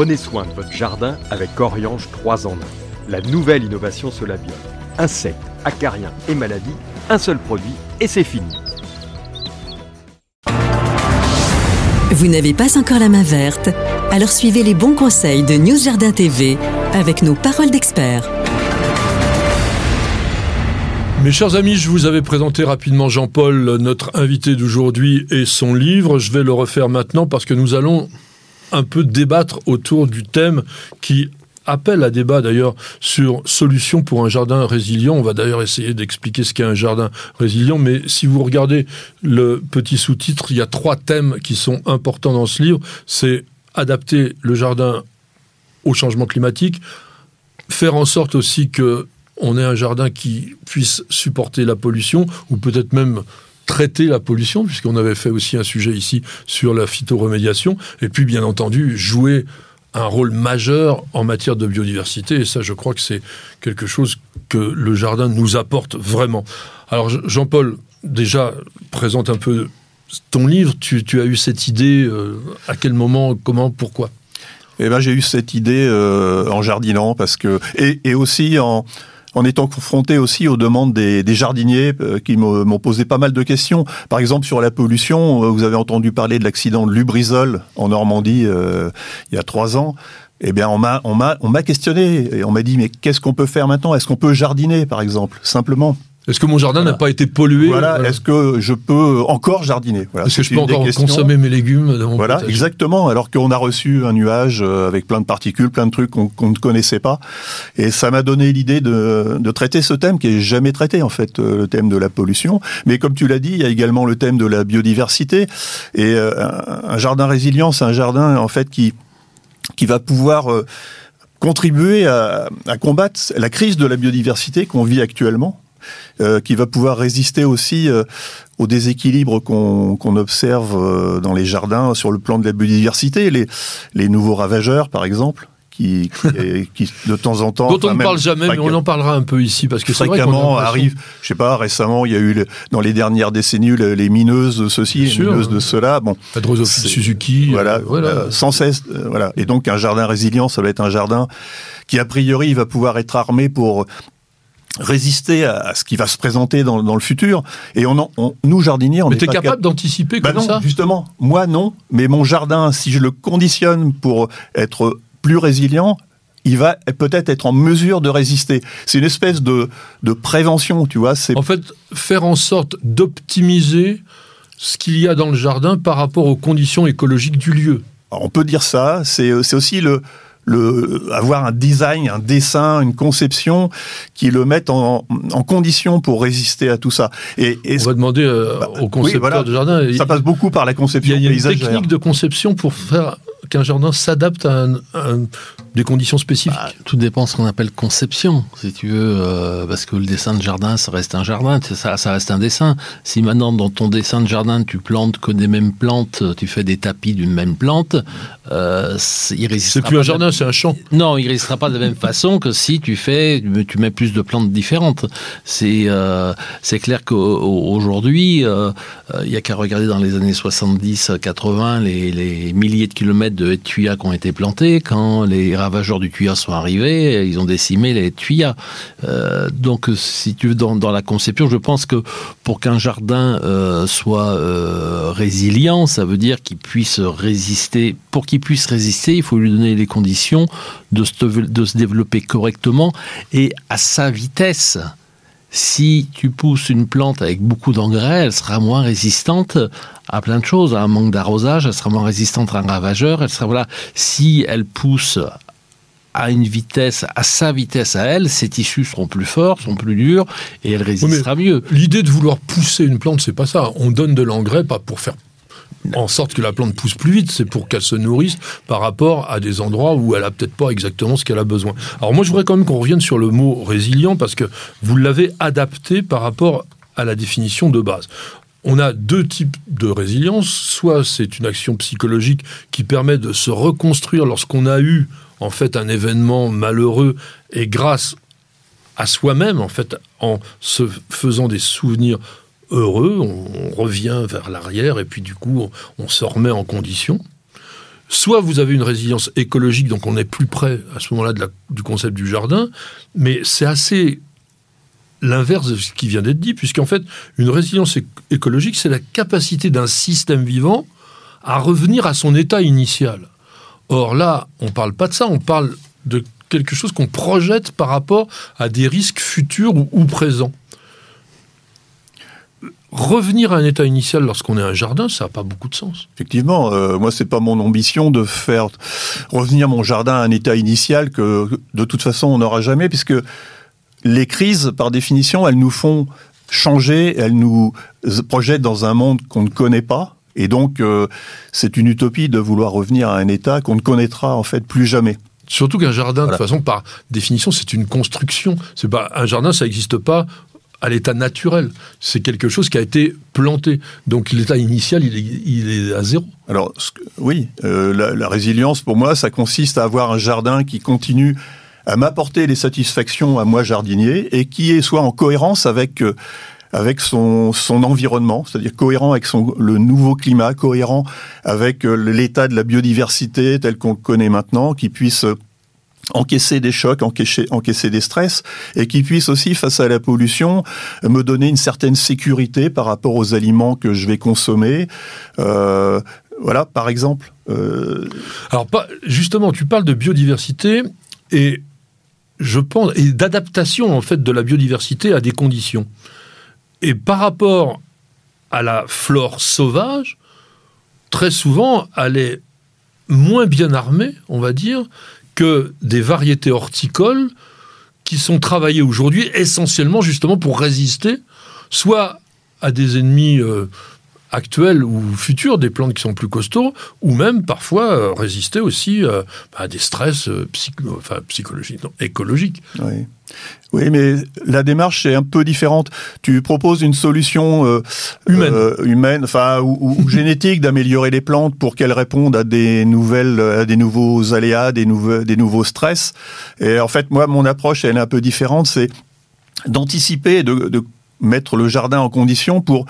Prenez soin de votre jardin avec Oriange 3 en 1. La nouvelle innovation Solabio. Insectes, acariens et maladies, un seul produit et c'est fini. Vous n'avez pas encore la main verte? Alors suivez les bons conseils de News Jardin TV avec nos paroles d'experts. Mes chers amis, je vous avais présenté rapidement Jean-Paul, notre invité d'aujourd'hui, et son livre. Je vais le refaire maintenant parce que nous allons un peu débattre autour du thème qui appelle à débat d'ailleurs sur solutions pour un jardin résilient. On va d'ailleurs essayer d'expliquer ce qu'est un jardin résilient, mais si vous regardez le petit sous-titre, il y a trois thèmes qui sont importants dans ce livre. C'est adapter le jardin au changement climatique, faire en sorte aussi que on ait un jardin qui puisse supporter la pollution, ou peut-être même traiter la pollution, puisqu'on avait fait aussi un sujet ici sur la phytoremédiation, et puis bien entendu jouer un rôle majeur en matière de biodiversité, et ça je crois que c'est quelque chose que le jardin nous apporte vraiment. Alors Jean-Paul, déjà, présente un peu ton livre, tu, as eu cette idée, euh, à quel moment, comment, pourquoi? Eh ben, j'ai eu cette idée euh, en jardinant parce que et, et aussi en en étant confronté aussi aux demandes des, jardiniers euh, qui m'ont posé pas mal de questions. Par exemple, sur la pollution, euh, vous avez entendu parler de l'accident de Lubrizol en Normandie euh, il y a trois ans. Eh bien, on m'a on m'a on m'a questionné et on m'a dit mais qu'est-ce qu'on peut faire maintenant? Est-ce qu'on peut jardiner, par exemple, simplement est-ce que mon jardin n'a pas été pollué Voilà. Est-ce que je peux encore jardiner voilà, Est-ce que je peux encore consommer mes légumes dans mon Voilà, exactement. Alors qu'on a reçu un nuage euh, avec plein de particules, plein de trucs qu'on ne connaissait pas, et ça m'a donné l'idée de, de, traiter ce thème qui est jamais traité en fait, euh, le thème de la pollution. Mais comme tu l'as dit, il y a également le thème de la biodiversité. Et euh, un jardin résilient, c'est un jardin en fait qui qui va pouvoir contribuer à, à combattre la crise de la biodiversité qu'on vit actuellement euh, qui va pouvoir résister aussi euh, aux déséquilibres qu'on observe euh, dans les jardins sur le plan de la biodiversité, les, les nouveaux ravageurs par exemple. Qui, qui, de temps en temps. Dont on ne parle jamais, mais on en parlera un peu ici parce que c'est vrai qu'on arrive. Je sais pas. Récemment, il y a eu dans les dernières décennies les mineuses de ceci, les mineuses de cela. Bon, Suzuki. Voilà, voilà. sans cesse. voilà. Et donc un jardin résilient, ça va être un jardin qui a priori va pouvoir être armé pour résister à ce qui va se présenter dans, le futur. Et on, nous jardiniers, on mais t'es capable d'anticiper bah comme ça? Justement, moi non. Mais mon jardin, si je le conditionne pour être plus résilient, il va peut-être être en mesure de résister. C'est une espèce de, de prévention, tu vois. En fait, faire en sorte d'optimiser ce qu'il y a dans le jardin par rapport aux conditions écologiques du lieu. on peut dire ça. C'est aussi le, le, avoir un design, un dessin, une conception qui le mettent en, en condition pour résister à tout ça. Et, On va demander euh, bah, aux concepteurs de jardin. Ça passe beaucoup par la conception Il y a, une technique de conception pour faire qu'un jardin s'adapte à, des conditions spécifiques bah, Tout dépend de ce qu'on appelle conception, si tu veux, euh, parce que le dessin de jardin, ça reste un jardin, ça, ça reste un dessin. Si maintenant, dans ton dessin de jardin, tu plantes que des mêmes plantes, tu fais des tapis d'une même plante, euh, il résistera C'est plus un jardin, c'est un champ. Non, il résistera pas de la même façon que si tu fais, tu mets plus de plantes différentes. C'est euh, c'est clair qu'aujourd'hui, euh, il y a qu'à regarder dans les années 70-80 les, les milliers de kilomètres de tuyas qui ont été plantés, quand les ravageurs du tuya sont arrivés, ils ont décimé les tuyas. Euh, donc, si tu veux, dans, dans, la conception, je pense que pour qu'un jardin euh, soit euh, résilient, ça veut dire qu'il puisse résister. Pour qu'il puisse résister, il faut lui donner les conditions de se, de se développer correctement et à sa vitesse si tu pousses une plante avec beaucoup d'engrais, elle sera moins résistante à plein de choses, à un manque d'arrosage, elle sera moins résistante à un ravageur, elle sera voilà, si elle pousse à une vitesse, à sa vitesse à elle, ses tissus seront plus forts, sont plus durs et elle résistera mieux. L'idée de vouloir pousser une plante, c'est pas ça. On donne de l'engrais pas pour faire en sorte que la plante pousse plus vite, c'est pour qu'elle se nourrisse par rapport à des endroits où elle a peut-être pas exactement ce qu'elle a besoin. Alors moi, je voudrais quand même qu'on revienne sur le mot résilient parce que vous l'avez adapté par rapport à la définition de base. On a deux types de résilience. Soit c'est une action psychologique qui permet de se reconstruire lorsqu'on a eu en fait un événement malheureux et grâce à soi-même, en se faisant des souvenirs heureux, on, revient vers l'arrière et puis du coup on, se remet en condition. soit vous avez une résilience écologique, donc on est plus près à ce moment-là du concept du jardin, mais c'est assez l'inverse de ce qui vient d'être dit, puisqu'en fait, une résilience écologique, c'est la capacité d'un système vivant à revenir à son état initial. Or là, on ne parle pas de ça, on parle de quelque chose qu'on projette par rapport à des risques futurs ou, présents. Revenir à un état initial lorsqu'on est un jardin, ça n'a pas beaucoup de sens. Effectivement, euh, moi c'est pas mon ambition de faire revenir mon jardin à un état initial que de toute façon on n'aura jamais, puisque les crises, par définition, elles nous font changer, elles nous projettent dans un monde qu'on ne connaît pas. Et donc, euh, c'est une utopie de vouloir revenir à un état qu'on ne connaîtra en fait plus jamais. Surtout qu'un jardin, de toute façon, par définition, c'est une construction. C'est pas un jardin, ça n'existe pas à l'état naturel. C'est quelque chose qui a été planté. Donc l'état initial, il est, à zéro. Alors oui, euh, la, la, résilience, pour moi, ça consiste à avoir un jardin qui continue à m'apporter les satisfactions à moi jardinier et qui soit en cohérence avec euh, avec son, son environnement, c'est-à-dire cohérent avec son, le nouveau climat, cohérent avec euh, l'état de la biodiversité tel qu'on le connaît maintenant, qui puisse euh, encaisser des chocs, encaisser, encaisser des stress, et qui puisse aussi, face à la pollution, me donner une certaine sécurité par rapport aux aliments que je vais consommer. Voilà, par exemple. Alors, justement, tu parles de biodiversité, et je pense, et d'adaptation en fait de la biodiversité à des conditions. Et par rapport à la flore sauvage, très souvent, elle est moins bien armée, on va dire, que des variétés horticoles qui sont travaillées aujourd'hui essentiellement justement pour résister soit à des ennemis euh, actuels ou futurs, des plantes qui sont plus costauds, ou même parfois euh, résister aussi euh, à des stress euh, enfin, psychologiques, non, écologiques. Oui. Oui, mais la démarche est un peu différente. Tu proposes une solution humaine, humaine, enfin ou, génétique d'améliorer les plantes pour qu'elles répondent à des nouvelles, à des nouveaux aléas, des nouveaux, des nouveaux stress. Et en fait, moi, mon approche elle est un peu différente. C'est d'anticiper, de, de mettre le jardin en condition pour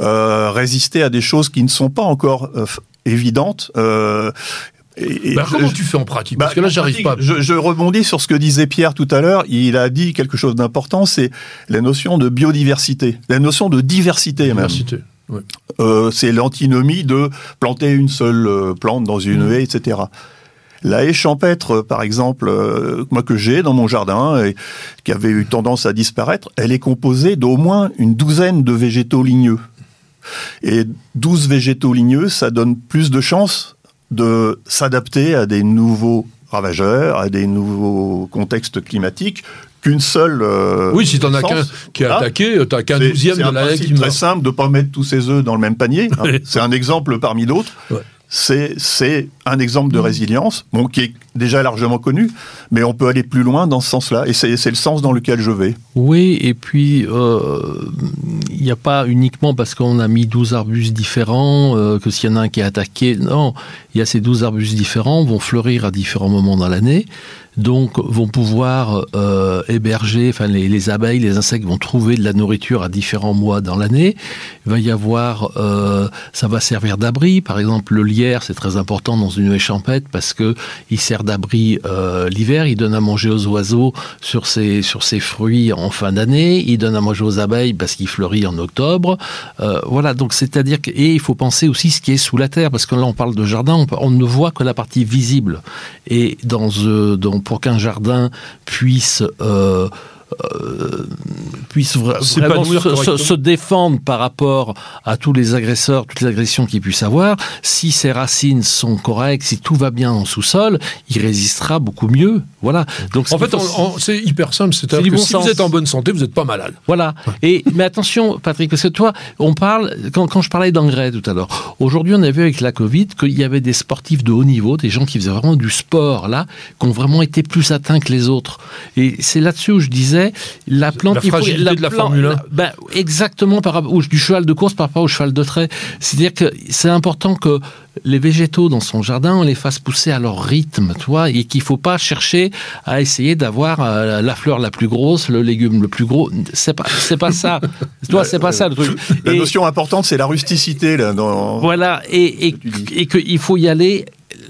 euh, résister à des choses qui ne sont pas encore euh, évidentes. Euh, et, bah, comment tu fais en pratique Parce bah, que là, j'arrive pas. Je, je, rebondis sur ce que disait Pierre tout à l'heure. Il a dit quelque chose d'important, c'est la notion de biodiversité, la notion de diversité, diversité même. Euh, c'est l'antinomie de planter une seule plante dans une mmh. haie, etc. La haie champêtre, par exemple, moi que j'ai dans mon jardin et qui avait eu tendance à disparaître, elle est composée d'au moins une douzaine de végétaux ligneux. Et 12 végétaux ligneux, ça donne plus de chances de s'adapter à des nouveaux ravageurs, à des nouveaux contextes climatiques qu'une seule. Euh, oui, si t'en as qu'un qui est attaqué, t'as qu'un douzième de la C'est très simple de pas mettre tous ses œufs dans le même panier. Hein. C'est un exemple parmi d'autres. Ouais c'est un exemple de mmh. résilience, bon, qui est déjà largement connu, mais on peut aller plus loin dans ce sens-là, et c'est le sens dans lequel je vais. Oui, et puis euh, il n'y a pas uniquement parce qu'on a mis 12 arbustes différents euh, que s'il y en a un qui est attaqué, non, il y a ces 12 arbustes différents, vont fleurir à différents moments dans l'année, donc vont pouvoir euh, héberger, enfin les, abeilles, les insectes vont trouver de la nourriture à différents mois dans l'année. Il va y avoir, ça va servir d'abri. Par exemple, le lierre, c'est très important dans une haie champêtre parce que il sert d'abri euh, l'hiver. Il donne à manger aux oiseaux sur ses fruits en fin d'année. Il donne à manger aux abeilles parce qu'il fleurit en octobre. voilà. Donc c'est-à-dire que et il faut penser aussi ce qui est sous la terre parce que là on parle de jardin, on, ne voit que la partie visible. Et dans dans pour qu'un jardin puisse euh, puisse vraiment se, défendre par rapport à tous les agresseurs, toutes les agressions qu'il puisse avoir, si ses racines sont correctes, si tout va bien en sous-sol, il résistera beaucoup mieux. Voilà. Donc en fait, c'est hyper simple. C'est que si vous êtes en bonne santé, vous n'êtes pas malade. Voilà. Et mais attention, Patrick, parce que toi, on parle quand, quand je parlais d'engrais tout à l'heure. Aujourd'hui, on a vu avec la Covid qu'il y avait des sportifs de haut niveau, des gens qui faisaient vraiment du sport là, qui ont vraiment été plus atteints que les autres. Et c'est là-dessus où je disais la plante, la fragilité de la Formule 1. Ben, exactement par rapport du cheval de course par rapport au cheval de trait. C'est-à-dire que c'est important que les végétaux dans son jardin, on les fasse pousser à leur rythme, tu vois, et qu'il faut pas chercher à essayer d'avoir euh, la fleur la plus grosse, le légume le plus gros. C'est pas, c'est pas ça. toi, c'est pas ça le truc. La notion importante, c'est la rusticité là. Dans voilà, et, et, et qu'il faut y aller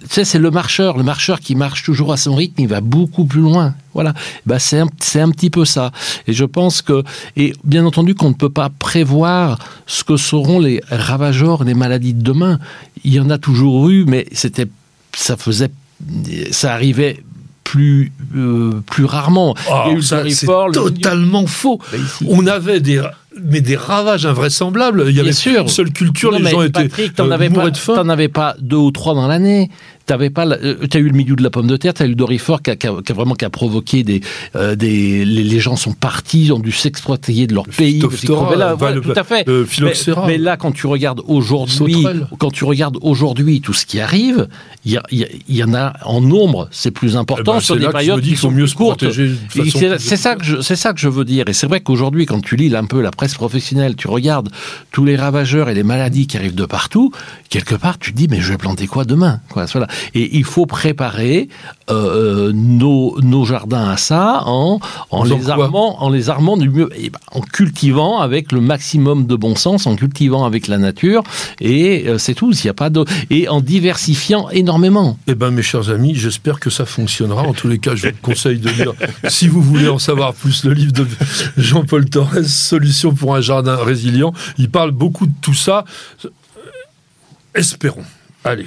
sais, c'est le marcheur, le marcheur qui marche toujours à son rythme, il va beaucoup plus loin. Voilà, bah c'est un, c'est un petit peu ça. Et je pense que, et bien entendu qu'on ne peut pas prévoir ce que seront les ravageurs, les maladies de demain. Il y en a toujours eu, mais c'était, ça faisait, ça arrivait plus, euh, plus rarement. Ah, c'est totalement faux. Bah. On avait des mais des ravages invraisemblables. Il y avait sûr. une seule culture, Non, les gens étaient Patrick, t'en euh, avais mourraient pas, de faim. t'en avais pas deux ou trois dans l'année. T'avais pas, euh, t'as eu le milieu de la pomme de terre, t'as eu le Dorifort qui a, qui a- qui a vraiment qui a provoqué des, euh, des, les, les gens sont partis, ont dû s'exploiter de leur pays. là. Voilà, le- tout à fait. le Mais, là, quand tu regardes aujourd'hui, quand tu regardes aujourd'hui tout ce qui arrive, il y, en a en nombre, c'est plus Eh important ben, sur des périodes qui sont mieux courtes. C'est ça que je, c'est ça que je veux dire. Et c'est vrai qu'aujourd'hui, quand tu lis un peu la presse professionnelle, tu regardes tous les ravageurs et les maladies qui arrivent de partout. Quelque part, tu te dis mais je vais planter quoi demain? Quoi, voilà. Et il faut préparer euh, euh, nos, nos jardins à ça en, en les armant, en les armant du mieux, et ben, en cultivant avec le maximum de bon sens, en cultivant avec la nature. Et euh, c'est tout. S'il y a pas de et en diversifiant énormément. Eh ben, mes chers amis, j'espère que ça fonctionnera. En tous les cas, je vous conseille de lire, si vous voulez en savoir plus, le livre de Jean-Paul Torres, Solutions pour un jardin résilient. Il parle beaucoup de tout ça. Espérons. Allez.